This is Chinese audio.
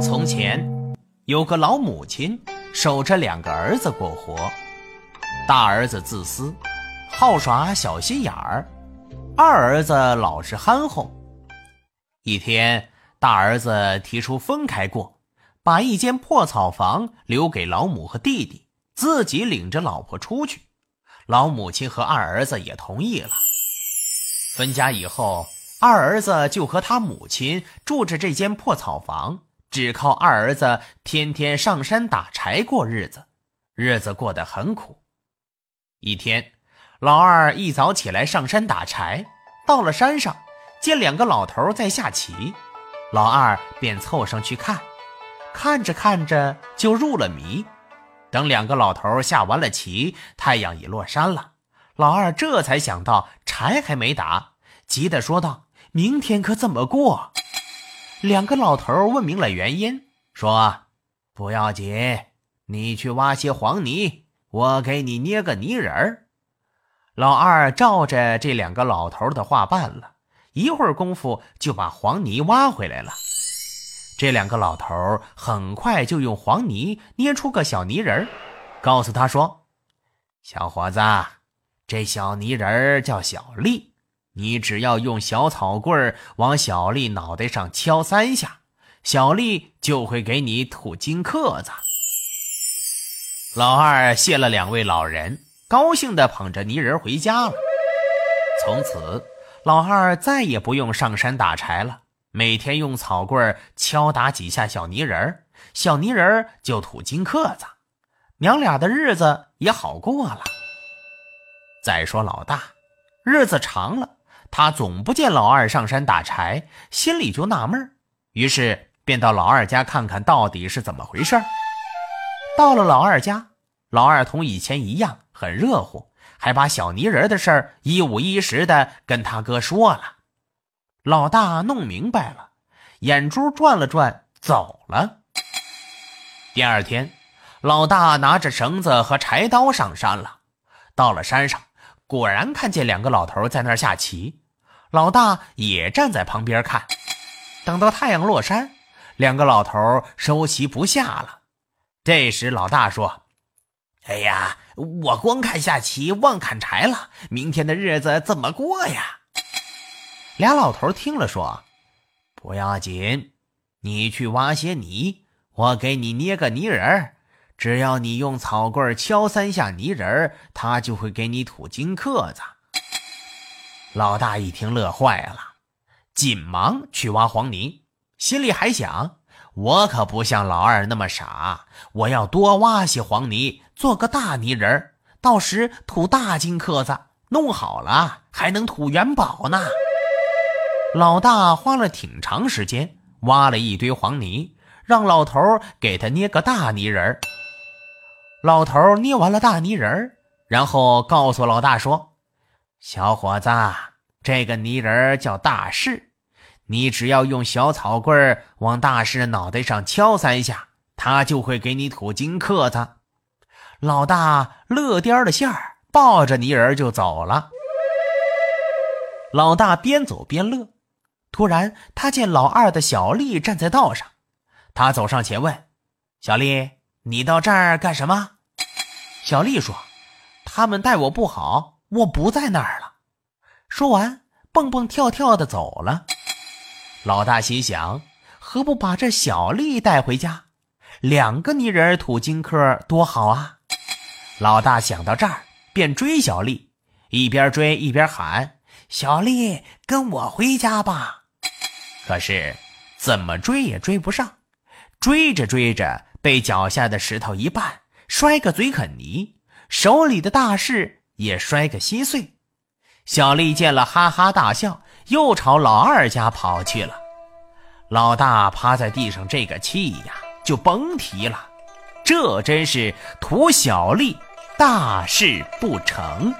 从前有个老母亲，守着两个儿子过活。大儿子自私，好耍小心眼儿；二儿子老实憨厚。一天，大儿子提出分开过，把一间破草房留给老母和弟弟，自己领着老婆出去。老母亲和二儿子也同意了。分家以后，二儿子就和他母亲住着这间破草房，只靠二儿子天天上山打柴过日子，日子过得很苦。一天，老二一早起来上山打柴，到了山上，见两个老头在下棋，老二便凑上去看，看着看着就入了迷。等两个老头下完了棋，太阳已落山了。老二这才想到柴还没打，急得说道：“明天可怎么过？”两个老头问明了原因，说：“不要紧，你去挖些黄泥，我给你捏个泥人儿。”老二照着这两个老头的话办了，一会儿功夫就把黄泥挖回来了。这两个老头很快就用黄泥捏出个小泥人，告诉他说：“小伙子。”这小泥人儿叫小丽，你只要用小草棍往小丽脑袋上敲三下，小丽就会给你吐金克子。老二谢了两位老人，高兴地捧着泥人回家了。从此，老二再也不用上山打柴了，每天用草棍敲打几下小泥人，小泥人就吐金克子，娘俩的日子也好过了。再说老大，日子长了，他总不见老二上山打柴，心里就纳闷于是便到老二家看看到底是怎么回事到了老二家，老二同以前一样很热乎，还把小泥人的事儿一五一十的跟他哥说了。老大弄明白了，眼珠转了转，走了。第二天，老大拿着绳子和柴刀上山了，到了山上。果然看见两个老头在那儿下棋，老大也站在旁边看。等到太阳落山，两个老头收棋不下了。这时老大说：“哎呀，我光看下棋忘砍柴了，明天的日子怎么过呀？”俩老头听了说：“不要紧，你去挖些泥，我给你捏个泥人儿。”只要你用草棍敲三下泥人儿，他就会给你吐金克子。老大一听乐坏了，紧忙去挖黄泥，心里还想：我可不像老二那么傻，我要多挖些黄泥，做个大泥人儿，到时吐大金克子，弄好了还能吐元宝呢。老大花了挺长时间，挖了一堆黄泥，让老头给他捏个大泥人儿。老头捏完了大泥人，然后告诉老大说：“小伙子，这个泥人叫大士，你只要用小草棍往大士脑袋上敲三下，他就会给你吐金克子。”老大乐颠的馅儿，抱着泥人就走了。老大边走边乐，突然他见老二的小丽站在道上，他走上前问：“小丽。”你到这儿干什么？小丽说：“他们待我不好，我不在那儿了。”说完，蹦蹦跳跳的走了。老大心想：何不把这小丽带回家？两个泥人土金轲多好啊！老大想到这儿，便追小丽，一边追一边喊：“小丽，跟我回家吧！”可是怎么追也追不上，追着追着。被脚下的石头一绊，摔个嘴啃泥，手里的大事也摔个稀碎。小丽见了，哈哈大笑，又朝老二家跑去了。老大趴在地上，这个气呀，就甭提了。这真是图小丽大事不成。